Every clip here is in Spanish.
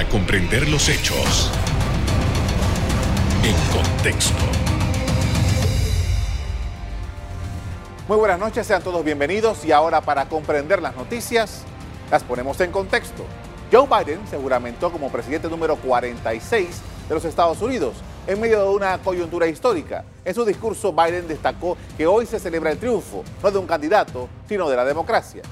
para comprender los hechos en contexto. Muy buenas noches, sean todos bienvenidos y ahora para comprender las noticias las ponemos en contexto. Joe Biden se juramentó como presidente número 46 de los Estados Unidos en medio de una coyuntura histórica. En su discurso, Biden destacó que hoy se celebra el triunfo, no de un candidato, sino de la democracia.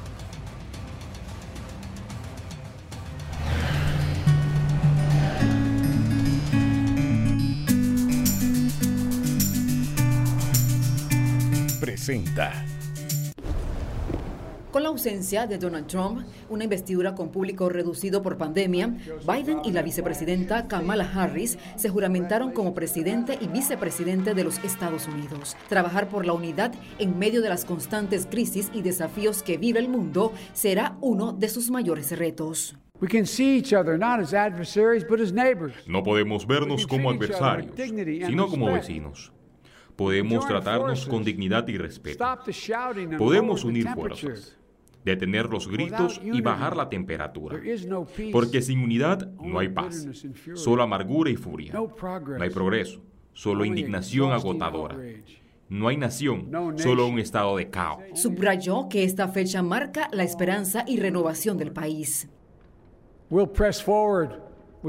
Presenta con la ausencia de Donald Trump, una investidura con público reducido por pandemia, Biden y la vicepresidenta Kamala Harris se juramentaron como presidente y vicepresidente de los Estados Unidos. Trabajar por la unidad en medio de las constantes crisis y desafíos que vive el mundo será uno de sus mayores retos. No podemos vernos como adversarios, sino como vecinos. Podemos tratarnos con dignidad y respeto. Podemos unir fuerzas detener los gritos y bajar la temperatura. Porque sin unidad no hay paz, solo amargura y furia. No hay progreso, solo indignación agotadora. No hay nación, solo un estado de caos. Subrayó que esta fecha marca la esperanza y renovación del país.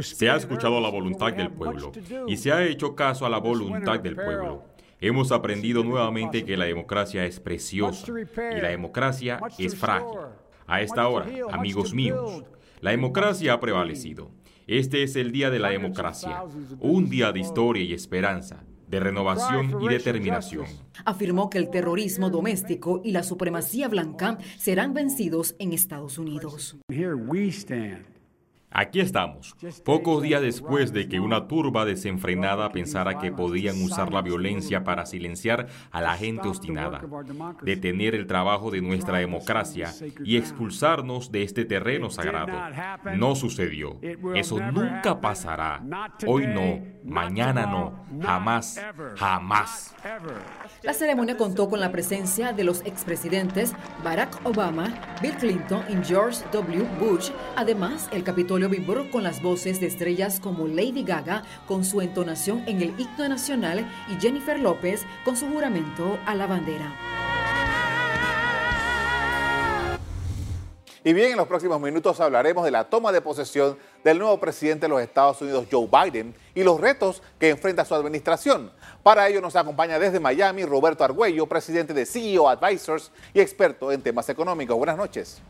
Se ha escuchado la voluntad del pueblo y se ha hecho caso a la voluntad del pueblo. Hemos aprendido nuevamente que la democracia es preciosa y la democracia es frágil. A esta hora, amigos míos, la democracia ha prevalecido. Este es el día de la democracia, un día de historia y esperanza, de renovación y determinación. Afirmó que el terrorismo doméstico y la supremacía blanca serán vencidos en Estados Unidos. Aquí estamos, pocos días después de que una turba desenfrenada pensara que podían usar la violencia para silenciar a la gente obstinada, detener el trabajo de nuestra democracia y expulsarnos de este terreno sagrado. No sucedió. Eso nunca pasará. Hoy no, mañana no, jamás, jamás. La ceremonia contó con la presencia de los expresidentes Barack Obama, Bill Clinton y George W. Bush. Además, el Capitolio vibró con las voces de estrellas como Lady Gaga con su entonación en el himno nacional y Jennifer López con su juramento a la bandera. Y bien, en los próximos minutos hablaremos de la toma de posesión del nuevo presidente de los Estados Unidos, Joe Biden, y los retos que enfrenta su administración. Para ello nos acompaña desde Miami Roberto Argüello, presidente de CEO Advisors y experto en temas económicos. Buenas noches.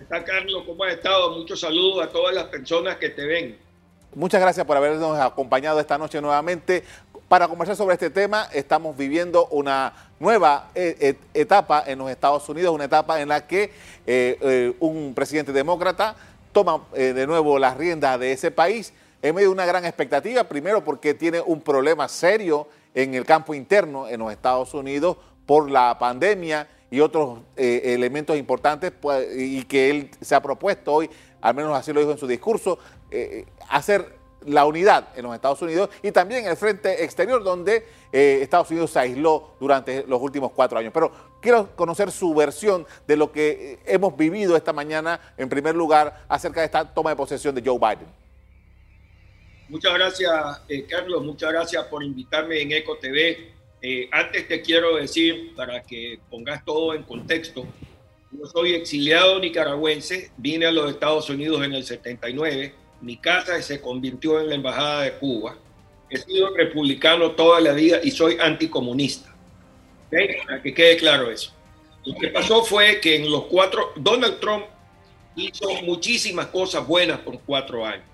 Está Carlos, ¿cómo has estado? Muchos saludos a todas las personas que te ven. Muchas gracias por habernos acompañado esta noche nuevamente. Para conversar sobre este tema, estamos viviendo una nueva eh, eh, etapa en los Estados Unidos, una etapa en la que eh, un presidente demócrata toma de nuevo las riendas de ese país en medio de una gran expectativa, primero porque tiene un problema serio en el campo interno en los Estados Unidos por la pandemia y otros elementos importantes pues, y que él se ha propuesto hoy, al menos así lo dijo en su discurso, hacer la unidad en los Estados Unidos y también el frente exterior donde eh, Estados Unidos se aisló durante los últimos cuatro años. Pero quiero conocer su versión de lo que eh, hemos vivido esta mañana, en primer lugar, acerca de esta toma de posesión de Joe Biden. Muchas gracias, eh, Carlos. Muchas gracias por invitarme en Eco TV. antes te quiero decir, para que pongas todo en contexto, yo soy exiliado nicaragüense, vine a los Estados Unidos en el 79 mi casa se convirtió en la Embajada de Cuba. He sido republicano toda la vida y soy anticomunista. Para que quede claro eso. Lo que pasó fue que en los cuatro, Donald Trump hizo muchísimas cosas buenas por cuatro años,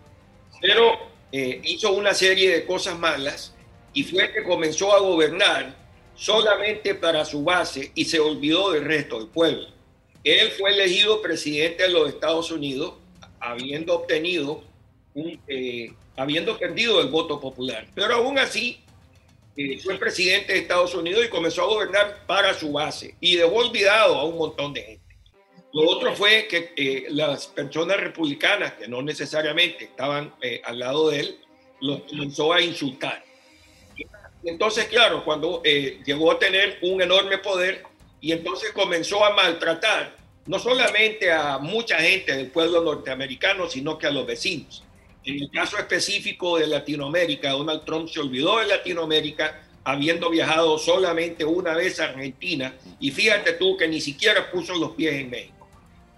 pero eh, hizo una serie de cosas malas y fue que comenzó a gobernar solamente para su base y se olvidó del resto del pueblo. Él fue elegido presidente de los Estados Unidos habiendo obtenido eh, habiendo perdido el voto popular. Pero aún así, eh, fue presidente de Estados Unidos y comenzó a gobernar para su base y dejó olvidado a un montón de gente. Lo otro fue que eh, las personas republicanas, que no necesariamente estaban al lado de él, los comenzó a insultar. Entonces, claro, cuando llegó a tener un enorme poder y entonces comenzó a maltratar no solamente a mucha gente del pueblo norteamericano, sino que a los vecinos. En el caso específico de Latinoamérica, Donald Trump se olvidó de Latinoamérica, habiendo viajado solamente una vez a Argentina, y fíjate tú que ni siquiera puso los pies en México.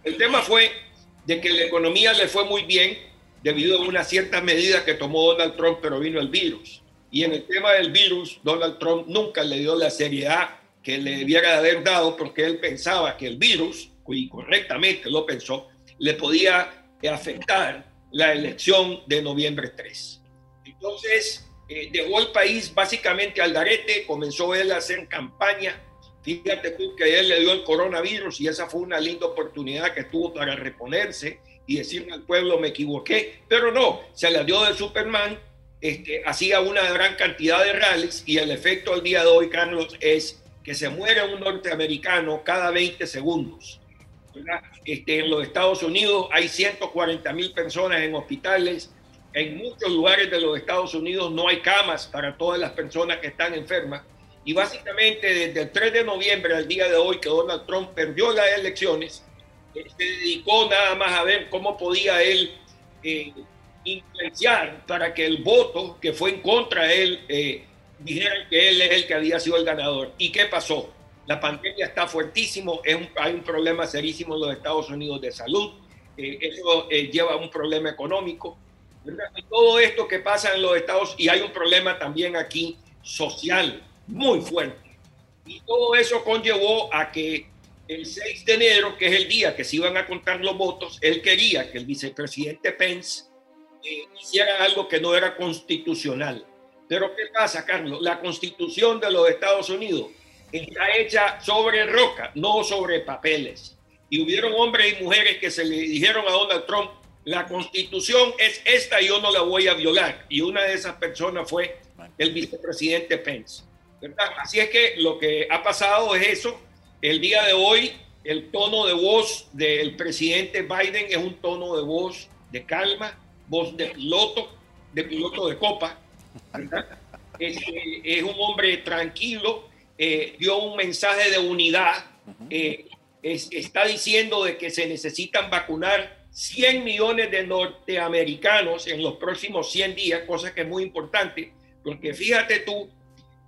El tema fue de que la economía le fue muy bien debido a unas ciertas medidas que tomó Donald Trump, pero vino el virus. Y en el tema del virus, Donald Trump nunca le dio la seriedad que le debiera haber dado porque él pensaba que el virus, y correctamente lo pensó, le podía afectar la elección de noviembre 3. Entonces, eh, dejó el país básicamente al darete, comenzó él a hacer campaña. Fíjate tú que él le dio el coronavirus y esa fue una linda oportunidad que tuvo para reponerse y decirle al pueblo me equivoqué, pero no, se la dio de Superman, este, hacía una gran cantidad de rallies y el efecto al día de hoy, Carlos, es que se muere un norteamericano cada 20 segundos. Este, en los Estados Unidos hay 140 mil personas en hospitales, en muchos lugares de los Estados Unidos no hay camas para todas las personas que están enfermas. Y básicamente desde el 3 de noviembre al día de hoy que Donald Trump perdió las elecciones, se dedicó nada más a ver cómo podía él eh, influenciar para que el voto que fue en contra de él eh, dijera que él es el que había sido el ganador. ¿Y qué pasó? La pandemia está fuertísimo, es hay un problema serísimo en los Estados Unidos de salud, eso lleva a un problema económico todo esto que pasa en los Estados y hay un problema también aquí social muy fuerte. Y todo eso conllevó a que el 6 de enero, que es el día que se iban a contar los votos, él quería que el vicepresidente Pence eh, algo que no era constitucional. Pero ¿qué pasa, Carlos? La constitución de los Estados Unidos está hecha sobre roca, no sobre papeles. Y hubieron hombres y mujeres que se le dijeron a Donald Trump, la constitución es esta y yo no la voy a violar. Y una de esas personas fue el vicepresidente Pence. Así es que lo que ha pasado es eso. El día de hoy, el tono de voz del presidente Biden es un tono de voz de calma, voz de piloto, de piloto de copa. Es, un hombre tranquilo, eh, dio un mensaje de unidad, eh, está diciendo de que se necesitan vacunar 100 millones de norteamericanos en los próximos 100 días, cosa que es muy importante, porque fíjate tú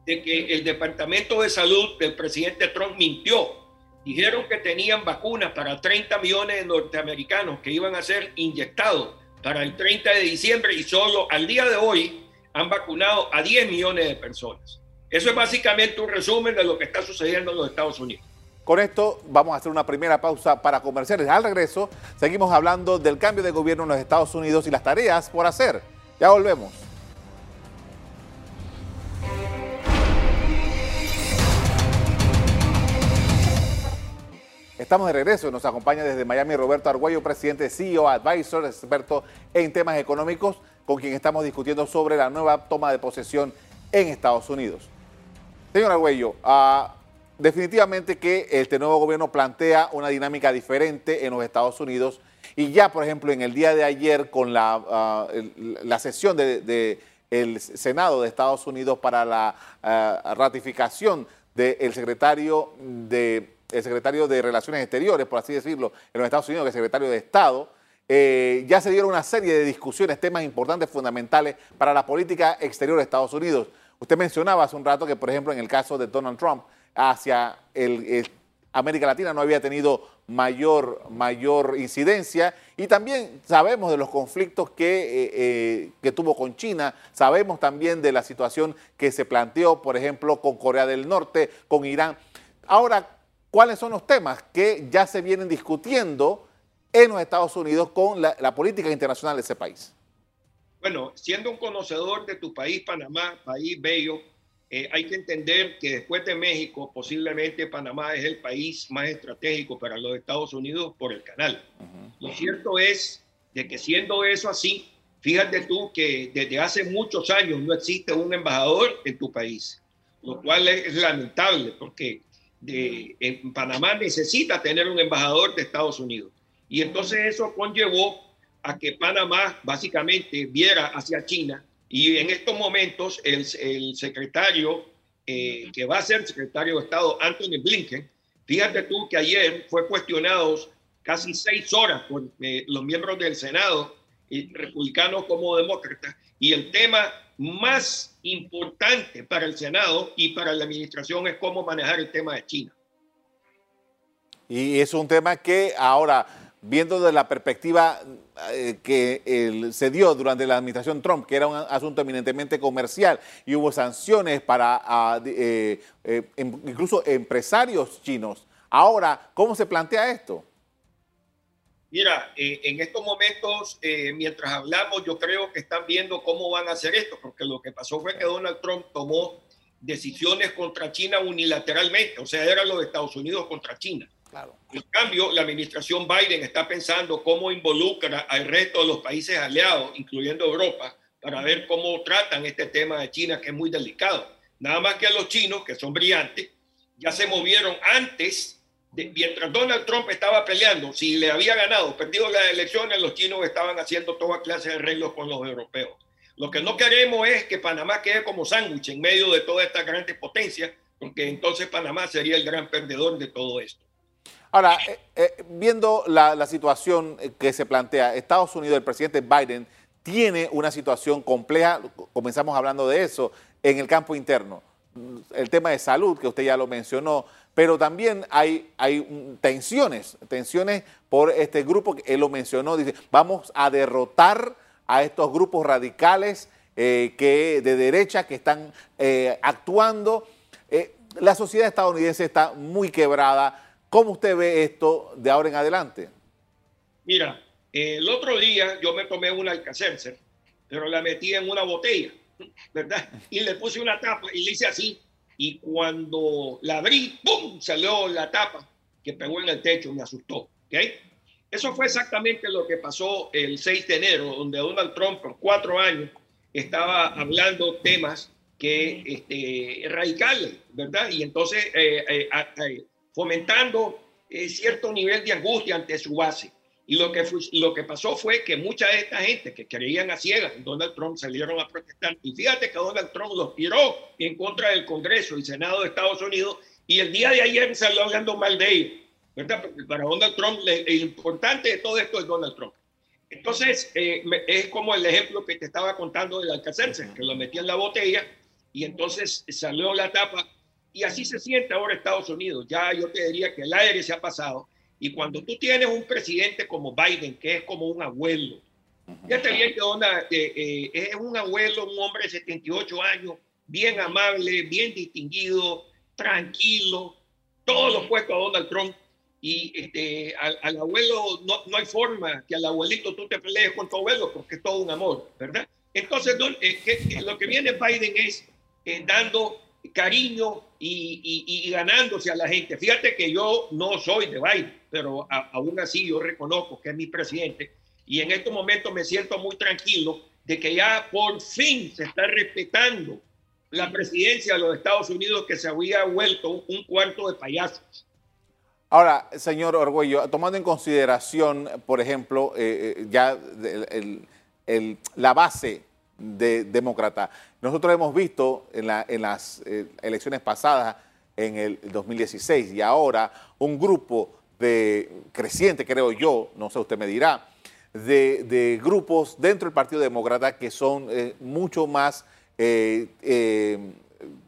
de que el Departamento de Salud del presidente Trump mintió. Dijeron que tenían vacunas para 30 millones de norteamericanos que iban a ser inyectados para el 30 de diciembre y solo al día de hoy han vacunado a 10 millones de personas. Eso es básicamente un resumen de lo que está sucediendo en los Estados Unidos. Con esto vamos a hacer una primera pausa para comerciales. Al regreso seguimos hablando del cambio de gobierno en los Estados Unidos y las tareas por hacer. Ya volvemos. Estamos de regreso. Nos acompaña desde Miami Roberto Argüello, presidente de CEO Advisor, experto en temas económicos, con quien estamos discutiendo sobre la nueva toma de posesión en Estados Unidos. Señor Argüello, uh, definitivamente que este nuevo gobierno plantea una dinámica diferente en los Estados Unidos y ya, por ejemplo, en el día de ayer con la, ah, sesión del de, el Senado de Estados Unidos para la ah, ratificación del secretario de el secretario de Relaciones Exteriores, por así decirlo, en los Estados Unidos, que es secretario de Estado, eh, ya se dieron una serie de discusiones, temas importantes, fundamentales para la política exterior de Estados Unidos. Usted mencionaba hace un rato que, por ejemplo, en el caso de Donald Trump, hacia América Latina no había tenido mayor, mayor incidencia y también sabemos de los conflictos que, eh, eh, que, tuvo con China, sabemos también de la situación que se planteó, por ejemplo, con Corea del Norte, con Irán. Ahora, ¿cuáles son los temas que ya se vienen discutiendo en los Estados Unidos con la, la política internacional de ese país? Bueno, siendo un conocedor de tu país, Panamá, país bello, eh, hay que entender que después de México, posiblemente Panamá es el país más estratégico para los Estados Unidos por el canal. Lo cierto es de que siendo eso así, fíjate tú que desde hace muchos años no existe un embajador en tu país, lo cual es, lamentable porque en Panamá necesita tener un embajador de Estados Unidos. Y entonces eso conllevó a que Panamá básicamente viera hacia China y en estos momentos el, el secretario, eh, que va a ser secretario de Estado, Anthony Blinken, Fíjate tú que ayer fue cuestionado casi seis horas por eh, los miembros del Senado, republicanos como demócratas, y el tema más importante para el Senado y para la administración es cómo manejar el tema de China. Y es un tema que ahora, viendo de la perspectiva eh, que se dio durante la administración Trump, que era un asunto eminentemente comercial y hubo sanciones para ah, eh, eh, em, incluso empresarios chinos. Ahora, ¿cómo se plantea esto? Mira, en estos momentos, mientras hablamos, yo creo que están viendo cómo van a hacer esto, porque lo que pasó fue que Donald Trump tomó decisiones contra China unilateralmente, o sea, era lo de Estados Unidos contra China. En cambio, la administración Biden está pensando cómo involucra al resto de los países aliados, incluyendo Europa, para ver cómo tratan este tema de China, que es muy delicado. Nada más que a los chinos, que son brillantes, ya se movieron antes, mientras Donald Trump estaba peleando, si le había ganado, perdido las elecciones, los chinos estaban haciendo toda clase de arreglos con los europeos. Lo que no queremos es que Panamá quede como sándwich en medio de toda esta grandes potencias, porque entonces Panamá sería el gran perdedor de todo esto. Ahora, eh, eh, viendo la, situación que se plantea, Estados Unidos, el presidente Biden, tiene una situación compleja, comenzamos hablando de eso, en el campo interno. El tema de salud, que usted ya lo mencionó, pero también hay, tensiones, tensiones por este grupo que él lo mencionó, dice, vamos a derrotar a estos grupos radicales eh, que, de derecha que están actuando. la sociedad estadounidense está muy quebrada ¿Cómo usted ve esto de ahora en adelante? Mira, el otro día yo me tomé una Alcacercer, pero la metí en una botella, ¿verdad? Y le puse una tapa y le hice así. Y cuando la abrí, ¡pum! salió la tapa que pegó en el techo, me asustó. ¿okay? Eso fue exactamente lo que pasó el 6 de enero, donde Donald Trump por cuatro años estaba hablando temas que este, radicales, ¿verdad? Y entonces eh, eh, eh fomentando eh, cierto nivel de angustia ante su base. Y lo que, lo que pasó fue que mucha de esta gente que creían a ciegas en Donald Trump salieron a protestar. Y fíjate que Donald Trump los tiró en contra del Congreso y Senado de Estados Unidos. Y el día de ayer salió hablando mal de ellos. ¿verdad? Para Donald Trump, el importante de todo esto es Donald Trump. Entonces, eh, es como el ejemplo que te estaba contando del Alcacerse, que lo metía en la botella y entonces salió la tapa y así se siente ahora Estados Unidos. Ya yo te diría que el aire se ha pasado. Y cuando tú tienes un presidente como Biden, que es como un abuelo, ya te bien que eh, es un abuelo, un hombre de 78 años, bien amable, bien distinguido, tranquilo, todos los puestos a Donald Trump. Y este, al, abuelo no, no, hay forma que al abuelito tú te pelees con tu abuelo porque es todo un amor, ¿verdad? Entonces, eh, lo que viene Biden es eh, dando cariño y, ganándose a la gente. Fíjate que yo no soy de Biden, pero aún así yo reconozco que es mi presidente y en estos momentos me siento muy tranquilo de que ya por fin se está respetando la presidencia de los Estados Unidos que se había vuelto un cuarto de payasos. Ahora, señor Orgüello, tomando en consideración, por ejemplo, eh, eh, ya la base de demócrata. Nosotros hemos visto en, las eh, elecciones pasadas, en el 2016 y ahora, un grupo de creciente, creo yo, no sé, usted me dirá, de, grupos dentro del Partido Demócrata que son eh, mucho más eh,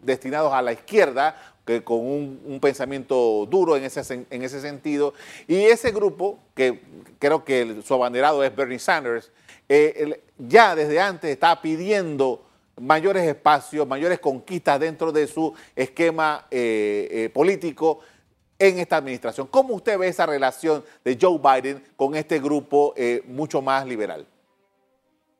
destinados a la izquierda, que con un, pensamiento duro en ese, en ese sentido. Y ese grupo, que creo que su abanderado es Bernie Sanders, eh, ya desde antes está pidiendo mayores espacios, mayores conquistas dentro de su esquema eh, eh, político en esta administración. ¿Cómo usted ve esa relación de Joe Biden con este grupo mucho más liberal?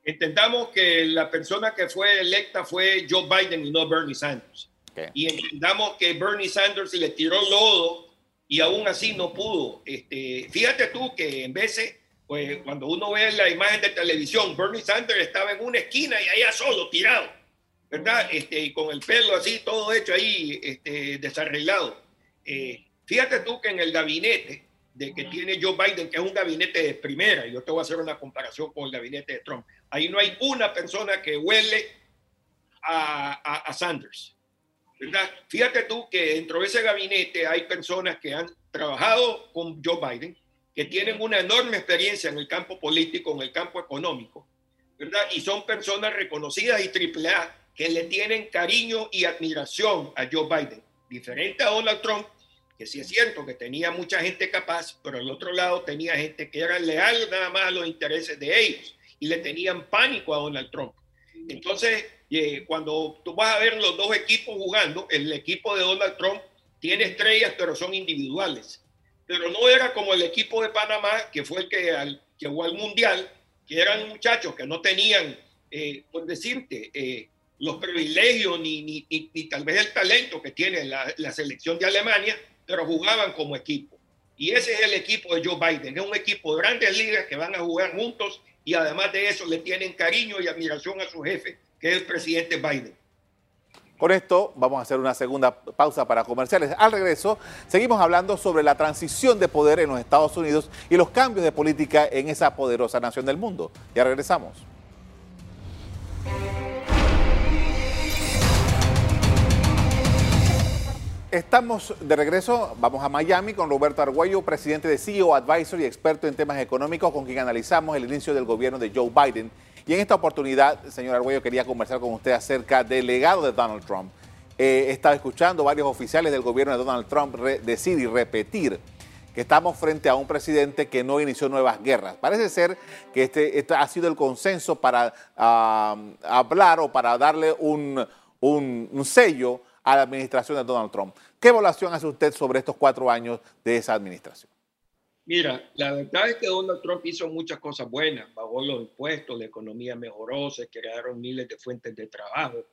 Entendamos que la persona que fue electa fue Joe Biden y no Bernie Sanders. Y entendamos que Bernie Sanders le tiró lodo y aún así no pudo. Este, fíjate tú que en veces pues cuando uno ve la imagen de televisión, Bernie Sanders estaba en una esquina y allá solo, tirado, ¿verdad? Este, y con el pelo así, todo hecho ahí, este, desarreglado. Eh, fíjate tú que en el gabinete de que tiene Joe Biden, que es un gabinete de primera, y yo te voy a hacer una comparación con el gabinete de Trump, ahí no hay una persona que huele a, a, Sanders. ¿verdad? Fíjate tú que dentro de ese gabinete hay personas que han trabajado con Joe Biden, que tienen una enorme experiencia en el campo político, en el campo económico, ¿verdad? Y son personas reconocidas y triple A que le tienen cariño y admiración a Joe Biden, diferente a Donald Trump, que sí es cierto que tenía mucha gente capaz, pero al otro lado tenía gente que era leal nada más a los intereses de ellos y le tenían pánico a Donald Trump. Entonces, eh, cuando tú vas a ver los dos equipos jugando, el equipo de Donald Trump tiene estrellas, pero son individuales. Pero no era como el equipo de Panamá, que fue el que, al, jugó al Mundial, que eran muchachos que no tenían, eh, por decirte, eh, los privilegios ni, ni, ni, tal vez el talento que tiene la, la selección de Alemania, pero jugaban como equipo. Y ese es el equipo de Joe Biden. Es un equipo de grandes ligas que van a jugar juntos y además de eso le tienen cariño y admiración a su jefe, que es el presidente Biden. Con esto vamos a hacer una segunda pausa para comerciales. Al regreso seguimos hablando sobre la transición de poder en los Estados Unidos y los cambios de política en esa poderosa nación del mundo. Ya regresamos. Estamos de regreso, vamos a Miami con Roberto Argüello, presidente de CEO Advisor y experto en temas económicos, con quien analizamos el inicio del gobierno de Joe Biden. Y en esta oportunidad, señor Argüello, quería conversar con usted acerca del legado de Donald Trump. Eh, he estado escuchando varios oficiales del gobierno de Donald Trump decir y repetir que estamos frente a un presidente que no inició nuevas guerras. Parece ser que este, este ha sido el consenso para hablar o para darle un sello a la administración de Donald Trump. ¿Qué evaluación hace usted sobre estos cuatro años de esa administración? Mira, la verdad es que Donald Trump hizo muchas cosas buenas, bajó los impuestos, la economía mejoró, se crearon miles de fuentes de trabajo,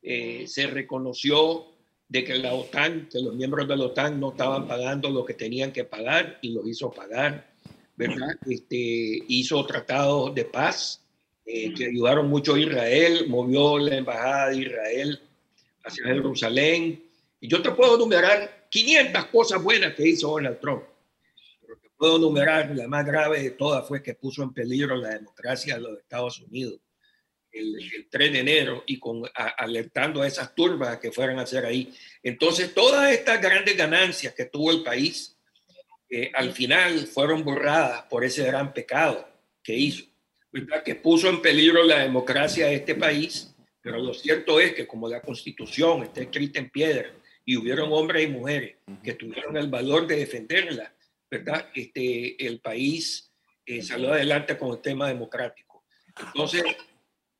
eh, se reconoció de que la OTAN, que los miembros de la OTAN no estaban pagando lo que tenían que pagar y los hizo pagar, ¿verdad? Este, hizo tratados de paz eh, que ayudaron mucho a Israel, movió la embajada de Israel hacia Jerusalén. Y yo te puedo numerar 500 cosas buenas que hizo Donald Trump. Puedo numerar, la más grave de todas fue que puso en peligro la democracia de los Estados Unidos el, 3 de enero y con, alertando a esas turbas que fueran a hacer ahí. Entonces, todas estas grandes ganancias que tuvo el país, eh, al final fueron borradas por ese gran pecado que hizo, que puso en peligro la democracia de este país pero lo cierto es que como la constitución está escrita en piedra y hubieron hombres y mujeres que tuvieron el valor de defenderla, ¿verdad? Este, el país eh, salió adelante con el tema democrático. Entonces,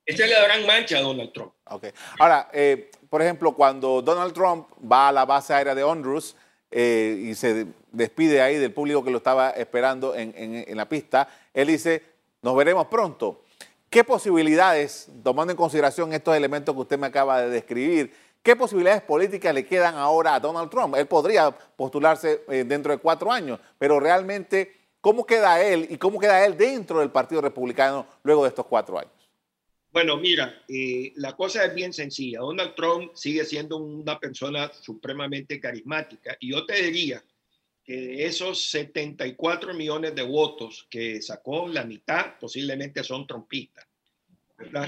esa es la gran mancha de Donald Trump. Okay. Ahora, eh, por ejemplo, cuando Donald Trump va a la base aérea de Honduras eh, y se despide ahí del público que lo estaba esperando en, en la pista, él dice, nos veremos pronto. ¿Qué posibilidades, tomando en consideración estos elementos que usted me acaba de describir, qué posibilidades políticas le quedan ahora a Donald Trump? Él podría postularse eh, dentro de cuatro años, pero realmente, ¿cómo queda él y cómo queda él dentro del Partido Republicano luego de estos cuatro años? Bueno, mira, eh, la cosa es bien sencilla. Donald Trump sigue siendo una persona supremamente carismática y yo te diría que de esos 74 millones de votos que sacó, la mitad posiblemente son trompistas.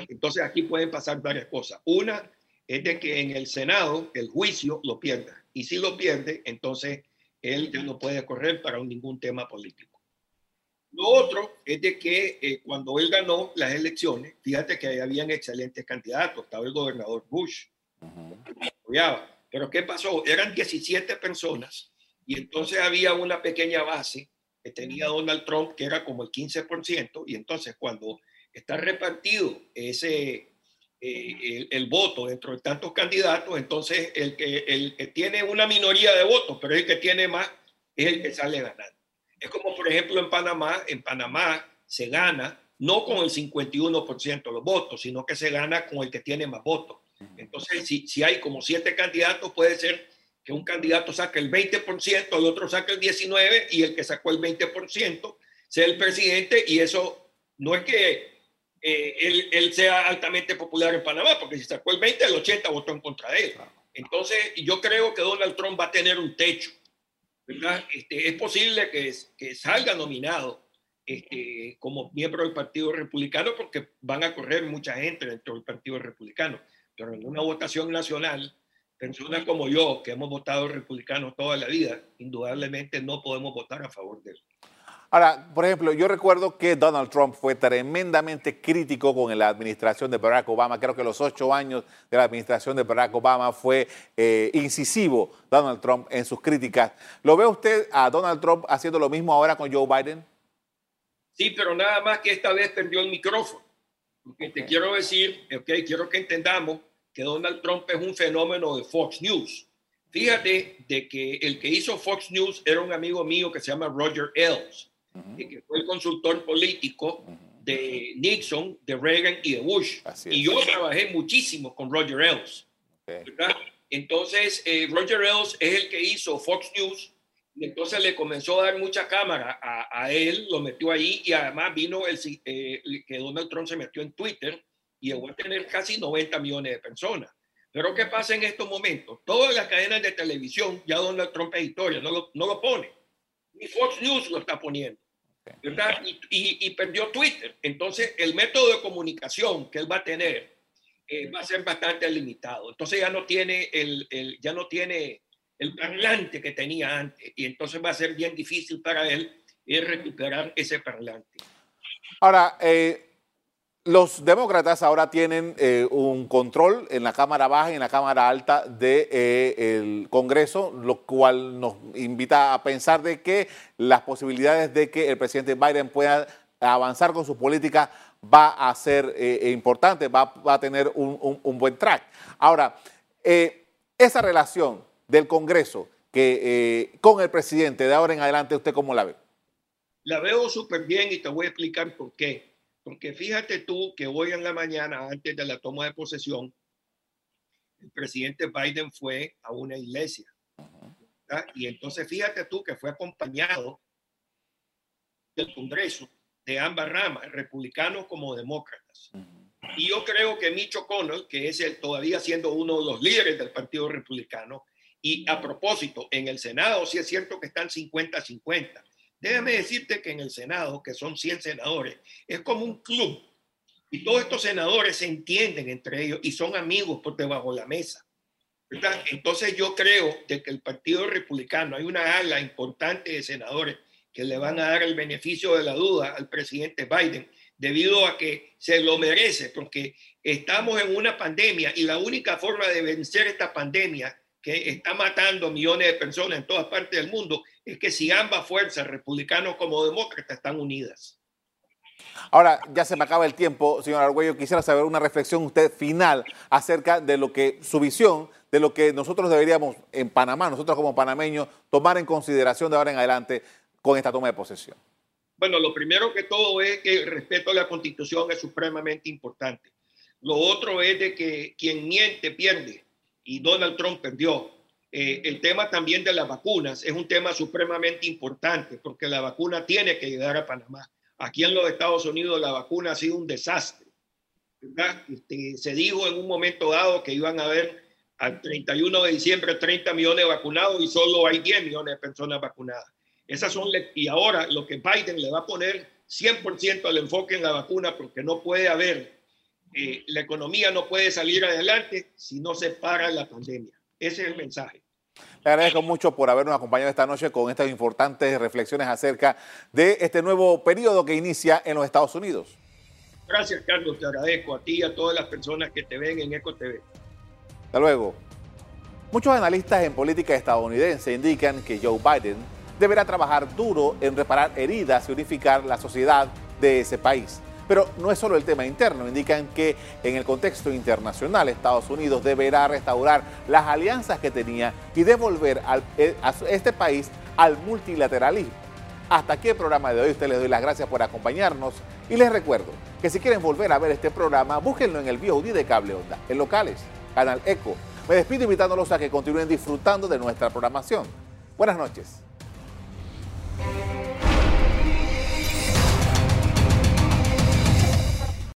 Entonces aquí pueden pasar varias cosas. Una es de que en el Senado el juicio lo pierda. Y si lo pierde, entonces él ya no puede correr para ningún tema político. Lo otro es de que eh, cuando él ganó las elecciones, fíjate que habían excelentes candidatos. Estaba el gobernador Bush, Pero ¿qué pasó? Eran 17 personas y entonces había una pequeña base que tenía Donald Trump, que era como el 15%, y entonces cuando está repartido ese, eh, el, voto dentro de tantos candidatos, entonces el que, el que tiene una minoría de votos, pero el que tiene más, es el que sale ganando. Es como, por ejemplo, en Panamá, en Panamá se gana no con el 51% de los votos, sino que se gana con el que tiene más votos. Entonces, si, si hay como siete candidatos, puede ser que un candidato saque el 20%, el otro saque el 19% y el que sacó el 20% sea el presidente y eso no es que eh, él, él, sea altamente popular en Panamá, porque si sacó el 20, el 80 votó en contra de él. Entonces, yo creo que Donald Trump va a tener un techo, ¿verdad? Este, es posible que, que salga nominado este, como miembro del Partido Republicano, porque van a correr mucha gente dentro del Partido Republicano, pero en una votación nacional personas como yo, que hemos votado republicanos toda la vida, indudablemente no podemos votar a favor de él. Ahora, por ejemplo, yo recuerdo que Donald Trump fue tremendamente crítico con la administración de Barack Obama. Creo que los ocho años de la administración de Barack Obama fue eh, incisivo Donald Trump en sus críticas. ¿Lo ve usted a Donald Trump haciendo lo mismo ahora con Joe Biden? Sí, pero nada más que esta vez perdió el micrófono. Te quiero decir, ok, quiero que entendamos que Donald Trump es un fenómeno de Fox News. Fíjate de que el que hizo Fox News era un amigo mío que se llama Roger Ailes que fue el consultor político de Nixon, de Reagan y de Bush. Y yo trabajé muchísimo con Roger Ailes. Entonces, eh, Roger Ailes es el que hizo Fox News y entonces le comenzó a dar mucha cámara a, él, lo metió ahí y además vino el eh, que Donald Trump se metió en Twitter y llegó a tener casi 90 millones de personas. Pero ¿qué pasa en estos momentos? Todas las cadenas de televisión, ya Donald Trump es historia, no lo, no lo pone. Ni Fox News lo está poniendo. ¿Verdad? Y, perdió Twitter. Entonces, el método de comunicación que él va a tener eh, va a ser bastante limitado. Entonces, ya no tiene el, el, ya no tiene el parlante que tenía antes. Y entonces va a ser bien difícil para él eh, recuperar ese parlante. Ahora, eh, los demócratas ahora tienen eh, un control en la Cámara Baja y en la Cámara Alta del de, eh, Congreso, lo cual nos invita a pensar de que las posibilidades de que el presidente Biden pueda avanzar con su política va a ser eh, importante, va, a tener un, buen track. Ahora, esa relación del Congreso con el presidente de ahora en adelante, ¿usted cómo la ve? La veo súper bien y te voy a explicar por qué. Porque fíjate tú que hoy en la mañana, antes de la toma de posesión, el presidente Biden fue a una iglesia. Y entonces fíjate tú que fue acompañado del Congreso de ambas ramas, republicanos como demócratas. Y yo creo que Mitch McConnell, que es el, todavía siendo uno de los líderes del Partido Republicano, y a propósito, en el Senado sí es cierto que están 50-50, Déjame decirte que en el Senado, que son 100 senadores, es como un club. Y todos estos senadores se entienden entre ellos y son amigos por debajo de la mesa. Entonces yo creo de que el Partido Republicano, hay una ala importante de senadores que le van a dar el beneficio de la duda al presidente Biden debido a que se lo merece, porque estamos en una pandemia y la única forma de vencer esta pandemia que está matando millones de personas en todas partes del mundo es que si ambas fuerzas, republicanos como demócratas, están unidas. Ahora, ya se me acaba el tiempo, señor Argüello. Quisiera saber una reflexión usted final acerca de lo que su visión, de lo que nosotros deberíamos en Panamá, nosotros como panameños, tomar en consideración de ahora en adelante con esta toma de posesión. Bueno, lo primero que todo es que el respeto a la constitución es supremamente importante. Lo otro es de que quien miente pierde y Donald Trump perdió. Eh, el tema también de las vacunas es un tema supremamente importante porque la vacuna tiene que llegar a Panamá. Aquí en los Estados Unidos la vacuna ha sido un desastre. Este, se dijo en un momento dado que iban a haber al 31 de diciembre 30 millones vacunados y solo hay 10 millones de personas vacunadas. Esas son y ahora lo que Biden le va a poner 100% al enfoque en la vacuna porque no puede haber eh, la economía no puede salir adelante si no se para la pandemia. Ese es el mensaje. Le agradezco mucho por habernos acompañado esta noche con estas importantes reflexiones acerca de este nuevo periodo que inicia en los Estados Unidos. Gracias, Carlos. Te agradezco a ti y a todas las personas que te ven en Eco TV. Hasta luego. Muchos analistas en política estadounidense indican que Joe Biden deberá trabajar duro en reparar heridas y unificar la sociedad de ese país. Pero no es solo el tema interno, indican que en el contexto internacional Estados Unidos deberá restaurar las alianzas que tenía y devolver eh, a este país al multilateralismo. Hasta aquí el programa de hoy. Usted les doy las gracias por acompañarnos y les recuerdo que si quieren volver a ver este programa, búsquenlo en el VOD de Cable Onda, en locales, Canal Eco. Me despido invitándolos a que continúen disfrutando de nuestra programación. Buenas noches.